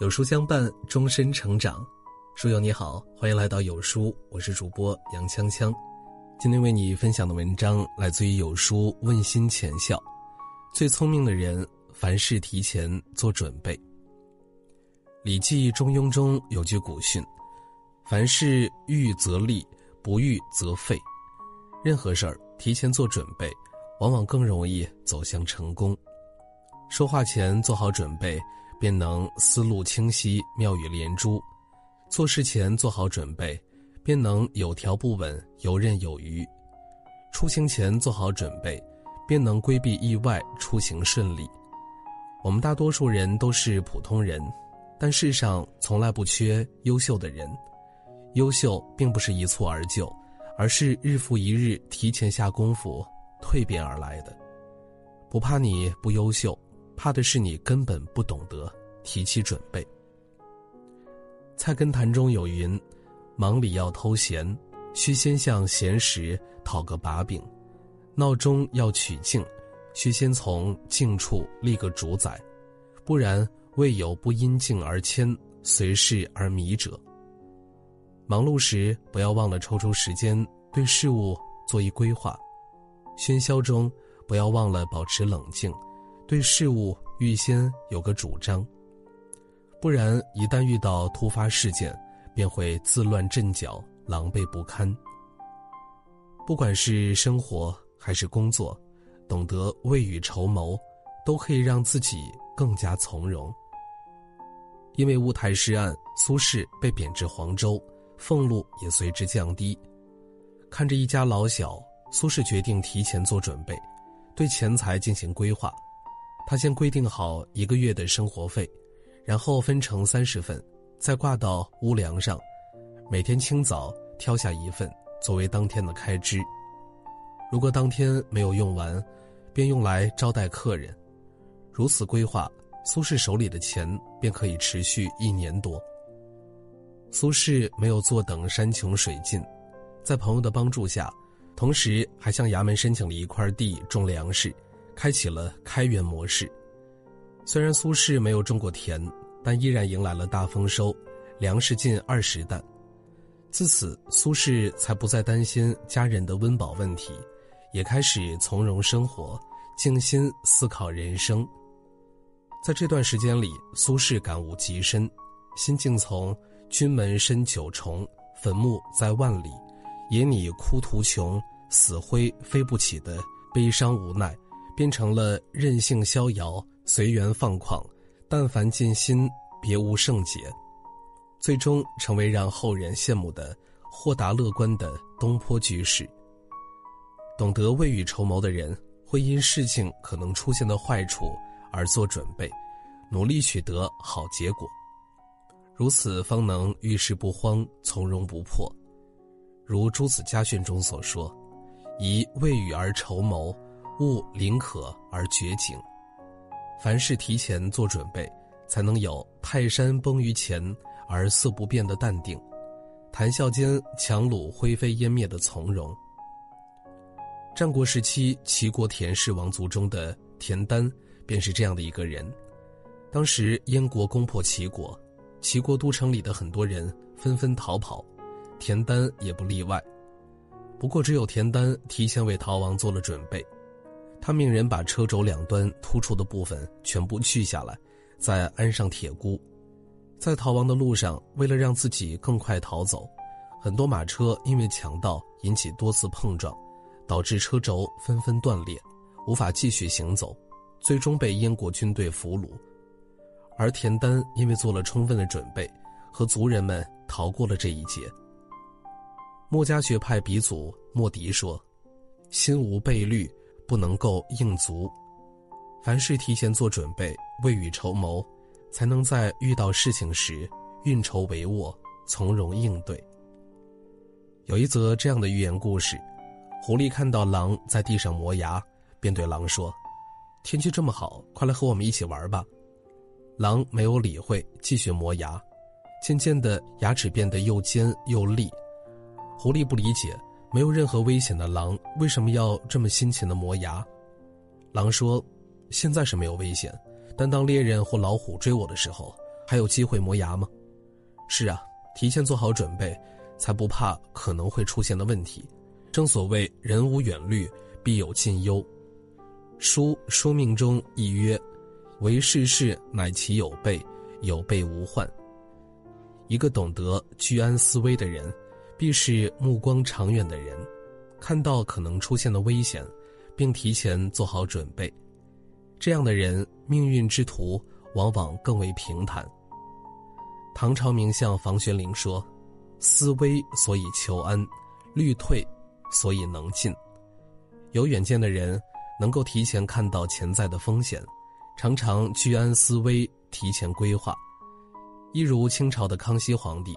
有书相伴，终身成长。书友你好，欢迎来到有书，我是主播杨锵锵。今天为你分享的文章来自于有书问心浅笑。最聪明的人，凡事提前做准备。《礼记·中庸》中有句古训：“凡事预则立，不预则废。”任何事儿提前做准备，往往更容易走向成功。说话前做好准备。便能思路清晰、妙语连珠；做事前做好准备，便能有条不紊、游刃有余；出行前做好准备，便能规避意外、出行顺利。我们大多数人都是普通人，但世上从来不缺优秀的人。优秀并不是一蹴而就，而是日复一日提前下功夫蜕变而来的。不怕你不优秀。怕的是你根本不懂得提起准备。菜根谭中有云：“忙里要偷闲，须先向闲时讨个把柄；闹钟要取静，须先从静处立个主宰，不然未有不因静而迁，随事而迷者。”忙碌时不要忘了抽出时间对事物做一规划，喧嚣中不要忘了保持冷静。对事物预先有个主张，不然一旦遇到突发事件，便会自乱阵脚、狼狈不堪。不管是生活还是工作，懂得未雨绸缪，都可以让自己更加从容。因为乌台诗案，苏轼被贬至黄州，俸禄也随之降低。看着一家老小，苏轼决定提前做准备，对钱财进行规划。他先规定好一个月的生活费，然后分成三十份，再挂到屋梁上，每天清早挑下一份作为当天的开支。如果当天没有用完，便用来招待客人。如此规划，苏轼手里的钱便可以持续一年多。苏轼没有坐等山穷水尽，在朋友的帮助下，同时还向衙门申请了一块地种粮食。开启了开源模式，虽然苏轼没有种过田，但依然迎来了大丰收，粮食近二十担。自此，苏轼才不再担心家人的温饱问题，也开始从容生活，静心思考人生。在这段时间里，苏轼感悟极深，心境从“君门深九重，坟墓在万里，野拟枯途穷，死灰飞不起”的悲伤无奈。变成了任性逍遥、随缘放旷，但凡尽心，别无圣洁，最终成为让后人羡慕的豁达乐观的东坡居士。懂得未雨绸缪的人，会因事情可能出现的坏处而做准备，努力取得好结果，如此方能遇事不慌、从容不迫。如《朱子家训》中所说：“宜未雨而绸缪。”勿临渴而绝井，凡事提前做准备，才能有泰山崩于前而色不变的淡定，谈笑间强弩灰飞烟灭的从容。战国时期齐国田氏王族中的田丹，便是这样的一个人。当时燕国攻破齐国，齐国都城里的很多人纷纷逃跑，田丹也不例外。不过，只有田丹提前为逃亡做了准备。他命人把车轴两端突出的部分全部锯下来，再安上铁箍。在逃亡的路上，为了让自己更快逃走，很多马车因为强盗引起多次碰撞，导致车轴纷纷断裂，无法继续行走，最终被燕国军队俘虏。而田丹因为做了充分的准备，和族人们逃过了这一劫。墨家学派鼻祖莫迪说：“心无备虑。”不能够应足，凡事提前做准备，未雨绸缪，才能在遇到事情时运筹帷幄，从容应对。有一则这样的寓言故事：狐狸看到狼在地上磨牙，便对狼说：“天气这么好，快来和我们一起玩吧。”狼没有理会，继续磨牙，渐渐的牙齿变得又尖又利。狐狸不理解。没有任何危险的狼为什么要这么辛勤的磨牙？狼说：“现在是没有危险，但当猎人或老虎追我的时候，还有机会磨牙吗？是啊，提前做好准备，才不怕可能会出现的问题。正所谓“人无远虑，必有近忧”。书书命中亦曰：“为世事乃其有备，有备无患。”一个懂得居安思危的人，必是目光长远的人，看到可能出现的危险，并提前做好准备。这样的人，命运之途往往更为平坦。唐朝名相房玄龄说：“思危所以求安，虑退所以能进。”有远见的人能够提前看到潜在的风险，常常居安思危，提前规划。一如清朝的康熙皇帝，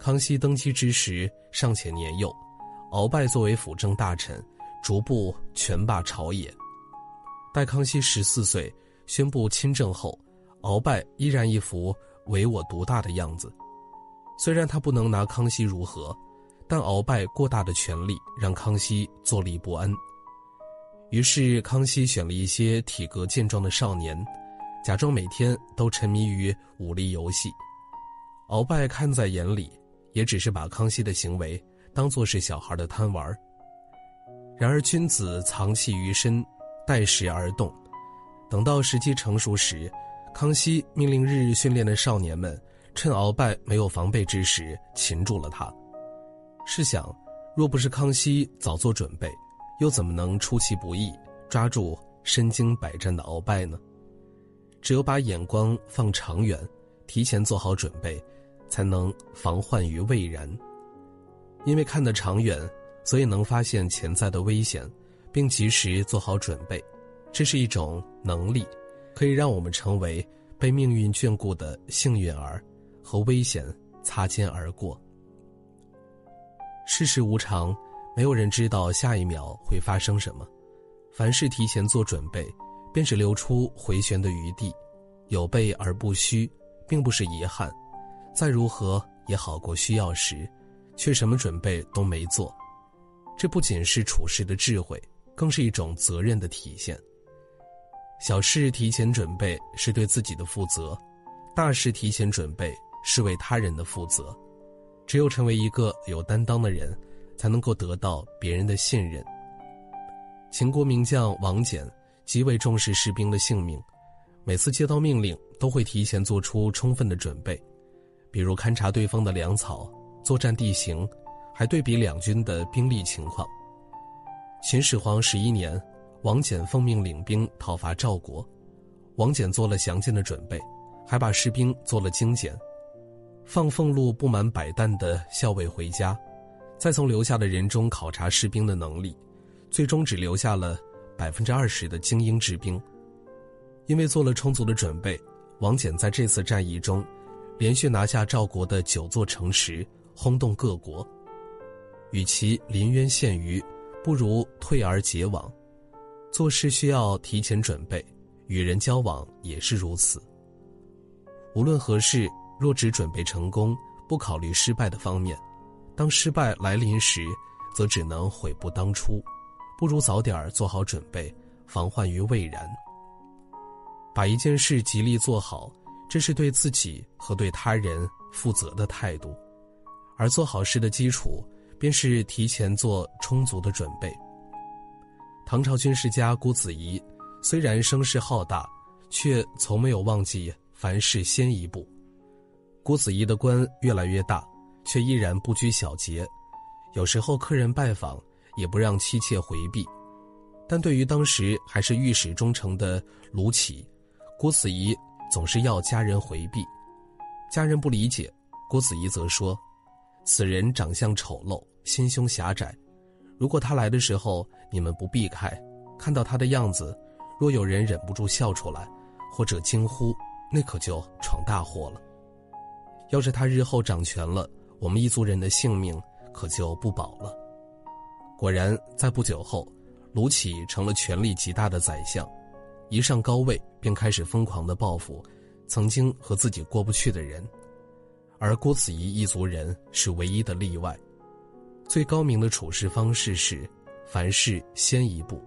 康熙登基之时尚且年幼，鳌拜作为辅政大臣，逐步权霸朝野。待康熙十四岁宣布亲政后，鳌拜依然一副唯我独大的样子。虽然他不能拿康熙如何，但鳌拜过大的权力让康熙坐立不安。于是康熙选了一些体格健壮的少年，假装每天都沉迷于武力游戏。鳌拜看在眼里，也只是把康熙的行为当作是小孩的贪玩。然而君子藏器于身。待时而动，等到时机成熟时，康熙命令日日训练的少年们，趁鳌拜没有防备之时擒住了他。试想，若不是康熙早做准备，又怎么能出其不意抓住身经百战的鳌拜呢？只有把眼光放长远，提前做好准备，才能防患于未然。因为看得长远，所以能发现潜在的危险。并及时做好准备，这是一种能力，可以让我们成为被命运眷顾的幸运儿，和危险擦肩而过。世事无常，没有人知道下一秒会发生什么，凡事提前做准备，便是留出回旋的余地，有备而不虚，并不是遗憾。再如何也好过需要时，却什么准备都没做，这不仅是处事的智慧。更是一种责任的体现。小事提前准备是对自己的负责，大事提前准备是为他人的负责。只有成为一个有担当的人，才能够得到别人的信任。秦国名将王翦极为重视士兵的性命，每次接到命令都会提前做出充分的准备，比如勘察对方的粮草、作战地形，还对比两军的兵力情况。秦始皇十一年，王翦奉命领兵讨伐赵国。王翦做了详尽的准备，还把士兵做了精简，放俸禄不满百担的校尉回家，再从留下的人中考察士兵的能力，最终只留下了百分之二十的精英之兵。因为做了充足的准备，王翦在这次战役中，连续拿下赵国的九座城池，轰动各国。与其临渊羡鱼。不如退而结网，做事需要提前准备，与人交往也是如此。无论何事，若只准备成功，不考虑失败的方面，当失败来临时，则只能悔不当初。不如早点做好准备，防患于未然。把一件事极力做好，这是对自己和对他人负责的态度，而做好事的基础。便是提前做充足的准备。唐朝军事家郭子仪虽然声势浩大，却从没有忘记凡事先一步。郭子仪的官越来越大，却依然不拘小节，有时候客人拜访也不让妻妾回避。但对于当时还是御史中丞的卢杞，郭子仪总是要家人回避。家人不理解，郭子仪则说：“此人长相丑陋。”心胸狭窄，如果他来的时候你们不避开，看到他的样子，若有人忍不住笑出来，或者惊呼，那可就闯大祸了。要是他日后掌权了，我们一族人的性命可就不保了。果然，在不久后，卢杞成了权力极大的宰相，一上高位便开始疯狂的报复曾经和自己过不去的人，而郭子仪一族人是唯一的例外。最高明的处事方式是，凡事先一步。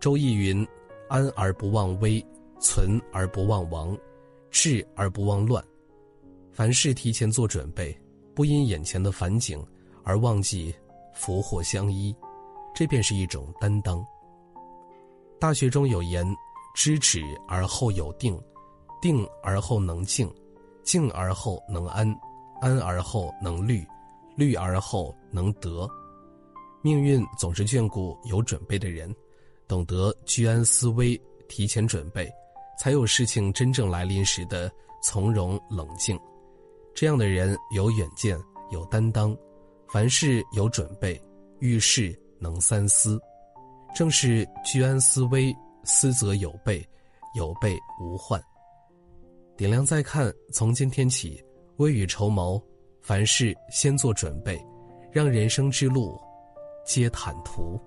周易云：“安而不忘危，存而不忘亡，治而不忘乱。凡事提前做准备，不因眼前的繁景而忘记福祸相依，这便是一种担当。大学中有言：“知止而后有定，定而后能静，静而后能安，安而后能虑，虑而后能得。”命运总是眷顾有准备的人，懂得居安思危，提前准备，才有事情真正来临时的从容冷静。这样的人有远见，有担当，凡事有准备，遇事能三思。正是居安思危，思则有备，有备无患。点亮再看，从今天起，未雨绸缪，凡事先做准备，让人生之路。皆坦途。